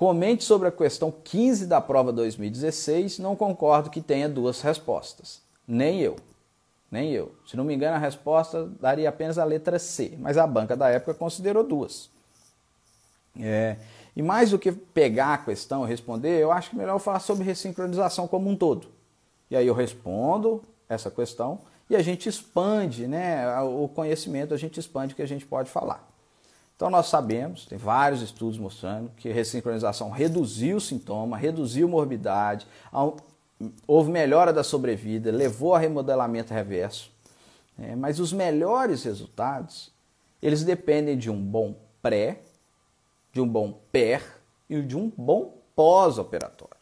Comente sobre a questão 15 da prova 2016. Não concordo que tenha duas respostas. Nem eu. Nem eu. Se não me engano, a resposta daria apenas a letra C, mas a banca da época considerou duas. É, e mais do que pegar a questão e responder, eu acho que melhor eu falar sobre ressincronização como um todo. E aí eu respondo essa questão e a gente expande né, o conhecimento, a gente expande o que a gente pode falar. Então nós sabemos, tem vários estudos mostrando que a ressincronização reduziu o sintoma, reduziu morbidade, houve melhora da sobrevida, levou a remodelamento reverso. É, mas os melhores resultados, eles dependem de um bom pré, de um bom per e de um bom pós-operatório.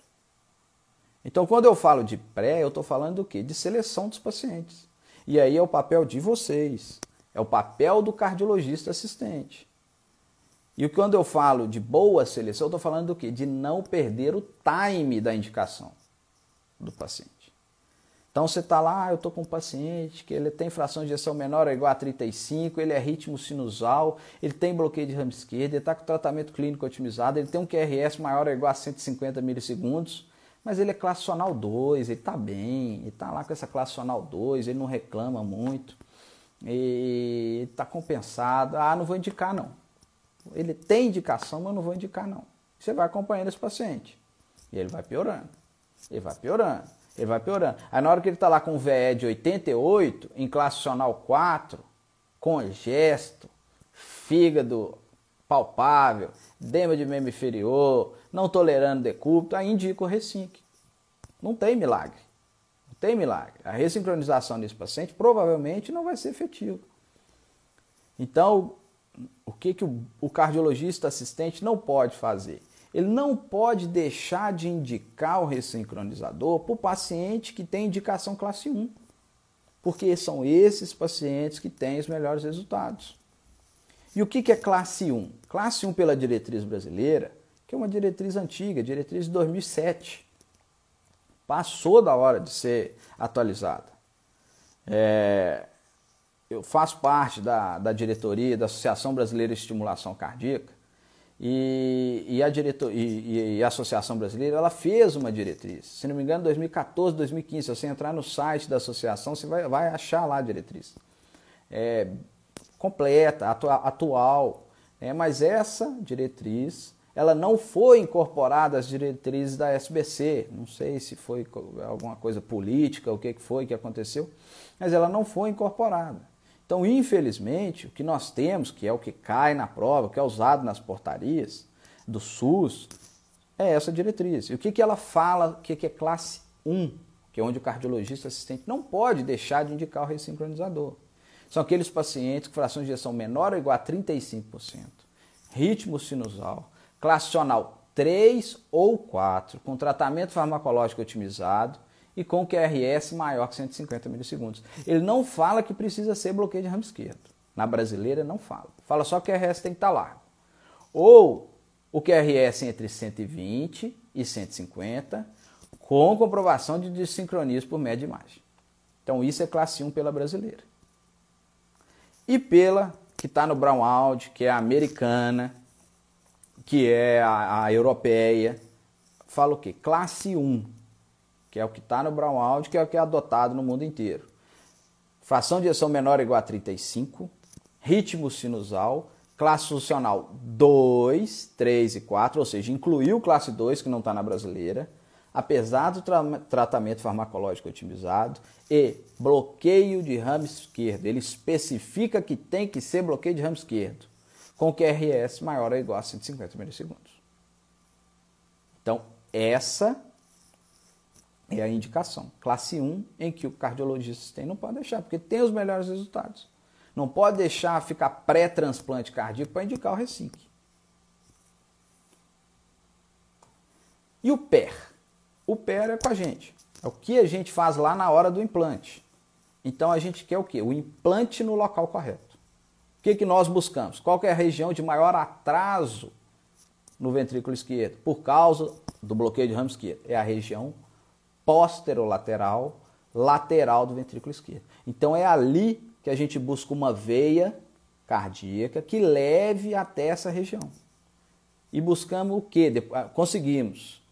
Então, quando eu falo de pré, eu estou falando do quê? De seleção dos pacientes. E aí é o papel de vocês, é o papel do cardiologista assistente. E quando eu falo de boa seleção, eu estou falando do quê? De não perder o time da indicação do paciente. Então você está lá, ah, eu estou com um paciente que ele tem fração de ejeção menor ou igual a 35, ele é ritmo sinusal, ele tem bloqueio de ramo esquerdo, ele está com tratamento clínico otimizado, ele tem um QRS maior ou igual a 150 milissegundos, mas ele é classional 2, ele está bem, ele está lá com essa classional 2, ele não reclama muito, e está compensado. Ah, não vou indicar não. Ele tem indicação, mas não vou indicar não. Você vai acompanhando esse paciente e ele vai piorando. Ele vai piorando, ele vai piorando. Aí na hora que ele está lá com um VE de 88, em classional 4, congesto, fígado palpável, dema de membro inferior, não tolerando decúbito, aí indica o Resync. Não tem milagre. Não tem milagre. A ressincronização desse paciente provavelmente não vai ser efetiva. Então, o que, que o, o cardiologista assistente não pode fazer? ele não pode deixar de indicar o ressincronizador para o paciente que tem indicação classe 1, porque são esses pacientes que têm os melhores resultados. E o que é classe 1? Classe 1 pela diretriz brasileira, que é uma diretriz antiga, diretriz de 2007. Passou da hora de ser atualizada. É, eu faço parte da, da diretoria da Associação Brasileira de Estimulação Cardíaca e, e, a diretor, e, e, a Associação Brasileira ela fez uma diretriz. Se não me engano, 2014, 2015. Se você entrar no site da associação, você vai, vai achar lá a diretriz. É, completa, atual. É, mas essa diretriz ela não foi incorporada às diretrizes da SBC. Não sei se foi alguma coisa política, o que foi que aconteceu, mas ela não foi incorporada. Então, infelizmente, o que nós temos, que é o que cai na prova, que é usado nas portarias do SUS, é essa diretriz. E o que, que ela fala, o que, que é classe 1, que é onde o cardiologista assistente não pode deixar de indicar o ressincronizador. São aqueles pacientes com fração de injeção menor ou igual a 35%, ritmo sinusal, classional 3 ou 4, com tratamento farmacológico otimizado, e com QRS maior que 150 milissegundos. Ele não fala que precisa ser bloqueio de ramo esquerdo. Na brasileira não fala. Fala só que o QRS tem que estar tá largo. Ou o QRS entre 120 e 150 com comprovação de desincronismo por média imagem. Então isso é classe 1 pela brasileira. E pela que está no Brown Out, que é a americana, que é a, a europeia, fala o quê? Classe 1 que é o que está no Brown Out, que é o que é adotado no mundo inteiro. Fração de ejeção menor ou igual a 35, ritmo sinusal, classe funcional 2, 3 e 4, ou seja, incluiu classe 2, que não está na brasileira, apesar do tra tratamento farmacológico otimizado, e bloqueio de ramo esquerdo. Ele especifica que tem que ser bloqueio de ramo esquerdo, com QRS maior ou igual a 150 milissegundos. Então, essa é a indicação. Classe 1, em que o cardiologista tem, não pode deixar, porque tem os melhores resultados. Não pode deixar ficar pré-transplante cardíaco para indicar o Resinc. E o PER? O PER é com a gente. É o que a gente faz lá na hora do implante. Então a gente quer o quê? O implante no local correto. O que, que nós buscamos? Qual é a região de maior atraso no ventrículo esquerdo? Por causa do bloqueio de ramo esquerdo. É a região posterolateral, lateral do ventrículo esquerdo. Então é ali que a gente busca uma veia cardíaca que leve até essa região. E buscamos o quê? Ah, conseguimos.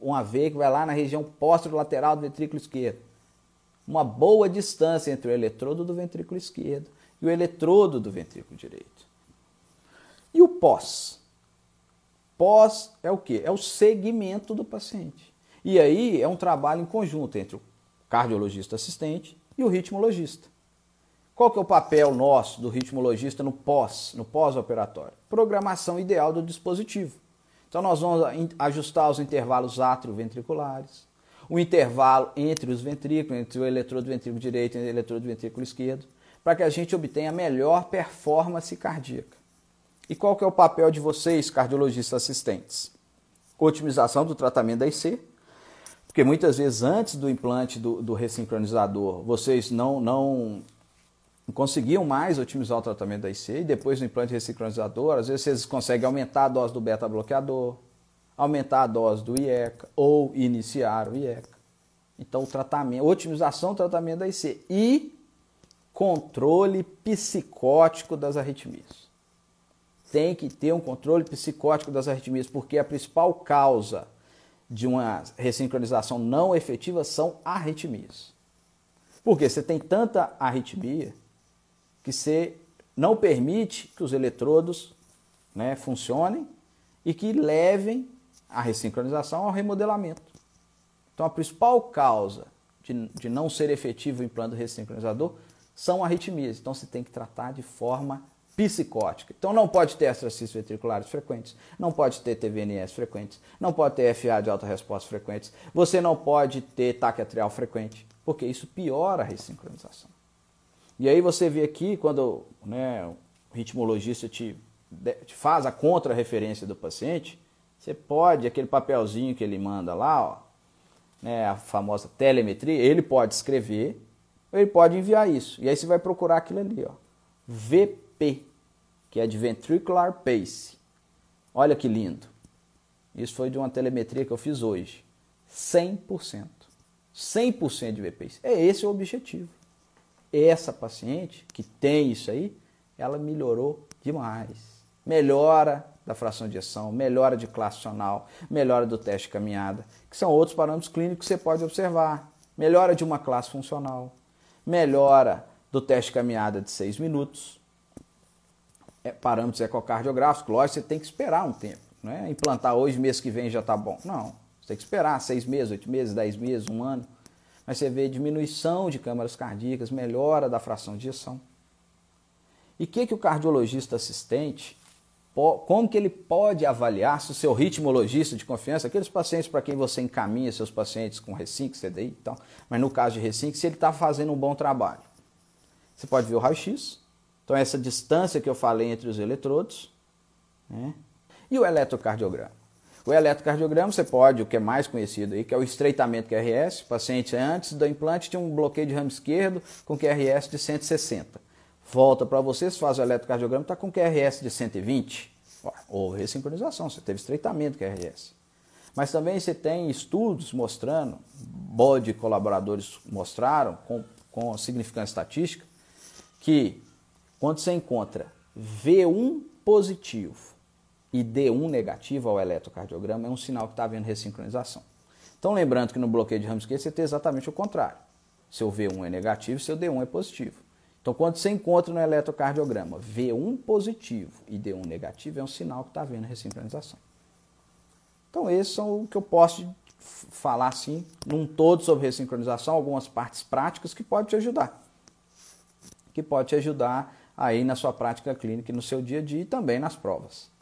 Uma veia que vai lá na região lateral do ventrículo esquerdo. Uma boa distância entre o eletrodo do ventrículo esquerdo e o eletrodo do ventrículo direito. E o pós? Pós é o quê? É o segmento do paciente. E aí é um trabalho em conjunto entre o cardiologista assistente e o ritmologista. Qual que é o papel nosso do ritmologista no pós, no pós-operatório? Programação ideal do dispositivo. Então nós vamos ajustar os intervalos atrioventriculares, o intervalo entre os ventrículos, entre o eletrodo ventrículo direito e o eletrodo ventrículo esquerdo, para que a gente obtenha a melhor performance cardíaca. E qual que é o papel de vocês, cardiologistas assistentes? Otimização do tratamento da IC, porque muitas vezes antes do implante do, do ressincronizador, vocês não, não conseguiam mais otimizar o tratamento da IC, e depois do implante ressincronizador, às vezes vocês conseguem aumentar a dose do beta-bloqueador, aumentar a dose do IECA ou iniciar o IECA. Então, o tratamento, otimização do tratamento da IC e controle psicótico das arritmias. Tem que ter um controle psicótico das arritmias, porque a principal causa de uma ressincronização não efetiva são arritmias. Porque você tem tanta arritmia que você não permite que os eletrodos né, funcionem e que levem a ressincronização ao remodelamento. Então, a principal causa de, de não ser efetivo o implante ressincronizador são arritmias. Então, você tem que tratar de forma psicótica. Então não pode ter extracistos ventriculares frequentes, não pode ter TVNS frequentes, não pode ter FA de alta resposta frequentes, você não pode ter taque atrial frequente, porque isso piora a ressincronização. E aí você vê aqui, quando né, o ritmologista te, te faz a contra-referência do paciente, você pode, aquele papelzinho que ele manda lá, ó, né, a famosa telemetria, ele pode escrever, ele pode enviar isso. E aí você vai procurar aquilo ali, ó. VP Que é de ventricular pace. Olha que lindo. Isso foi de uma telemetria que eu fiz hoje. 100%. 100% de VPace. É esse o objetivo. Essa paciente que tem isso aí, ela melhorou demais. Melhora da fração de ejeção, melhora de classe funcional, melhora do teste de caminhada, que são outros parâmetros clínicos que você pode observar. Melhora de uma classe funcional, melhora do teste de caminhada de 6 minutos, é, parâmetros ecocardiográficos, lógico, você tem que esperar um tempo. Não é implantar hoje, mês que vem já está bom. Não, você tem que esperar seis meses, oito meses, dez meses, um ano. Mas você vê diminuição de câmaras cardíacas, melhora da fração de ejeção. E o que, que o cardiologista assistente, como que ele pode avaliar se o seu ritmologista de confiança, aqueles pacientes para quem você encaminha seus pacientes com Resinc, CDI e tal, mas no caso de Resinc, se ele está fazendo um bom trabalho. Você pode ver o raio-x, então, essa distância que eu falei entre os eletrodos. Né? E o eletrocardiograma? O eletrocardiograma você pode, o que é mais conhecido aí, que é o estreitamento QRS. O paciente antes do implante tinha um bloqueio de ramo esquerdo com QRS de 160. Volta para você, se faz o eletrocardiograma, está com QRS de 120. Ou ressincronização, você teve estreitamento QRS. Mas também você tem estudos mostrando, bode colaboradores mostraram, com, com significância estatística, que quando você encontra V1 positivo e D1 negativo ao eletrocardiograma, é um sinal que está havendo ressincronização. Então, lembrando que no bloqueio de ramo você tem exatamente o contrário. Seu V1 é negativo, seu D1 é positivo. Então, quando você encontra no eletrocardiograma V1 positivo e D1 negativo, é um sinal que está havendo ressincronização. Então, esses são o que eu posso falar assim, num todo sobre ressincronização, algumas partes práticas que podem te ajudar. Que pode te ajudar aí na sua prática clínica e no seu dia a dia e também nas provas.